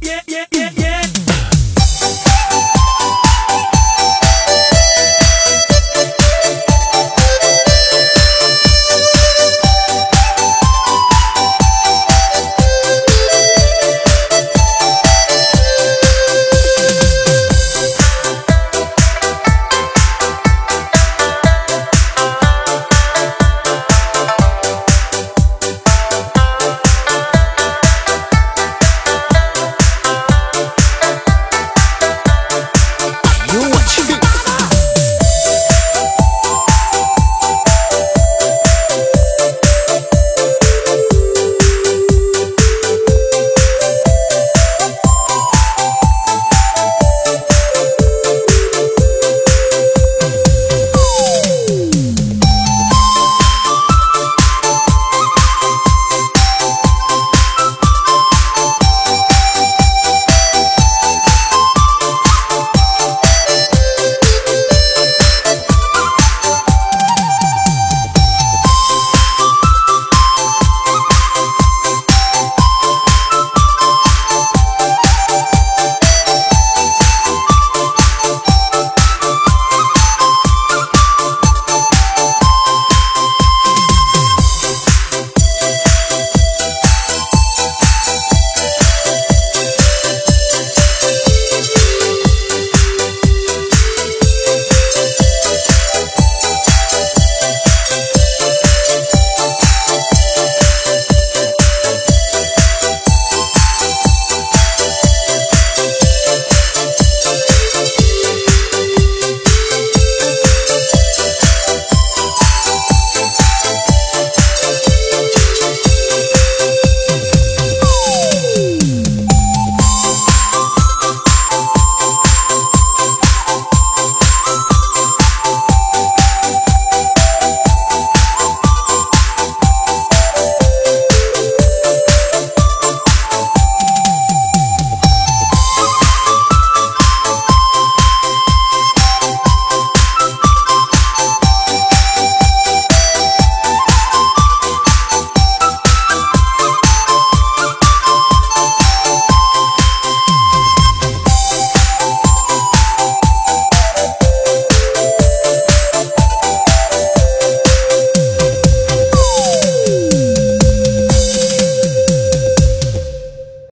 yeah, yeah, yeah.